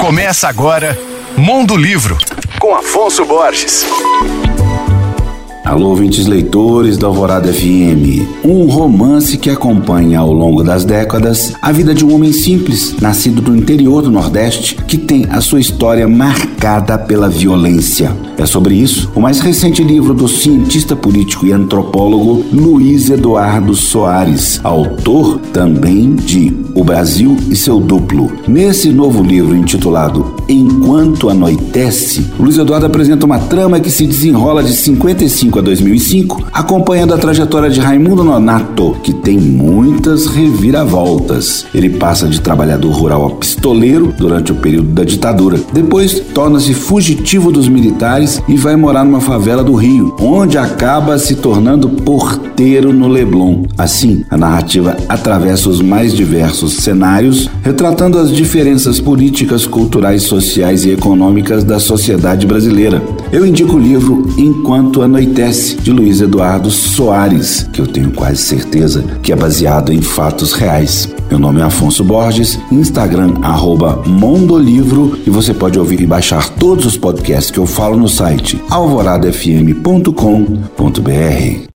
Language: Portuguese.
Começa agora Mundo Livro, com Afonso Borges. Alô, ouvintes leitores da Alvorada FM. Um romance que acompanha ao longo das décadas a vida de um homem simples, nascido no interior do Nordeste, que tem a sua história marcada pela violência. É sobre isso o mais recente livro do cientista político e antropólogo Luiz Eduardo Soares, autor também de O Brasil e seu Duplo. Nesse novo livro intitulado Enquanto Anoitece, Luiz Eduardo apresenta uma trama que se desenrola de 55 a 2005, acompanhando a trajetória de Raimundo Nonato, que tem muitas reviravoltas. Ele passa de trabalhador rural a pistoleiro durante o período da ditadura. Depois, torna-se fugitivo dos militares e vai morar numa favela do Rio, onde acaba se tornando porteiro no Leblon. Assim, a narrativa atravessa os mais diversos cenários, retratando as diferenças políticas, culturais, sociais e econômicas da sociedade brasileira. Eu indico o livro Enquanto Anoitece, de Luiz Eduardo Soares, que eu tenho quase certeza que é baseado em fatos reais. Meu nome é Afonso Borges, Instagram arroba Mondolivro e você pode ouvir e baixar todos os podcasts que eu falo no site alvoradafm.com.br.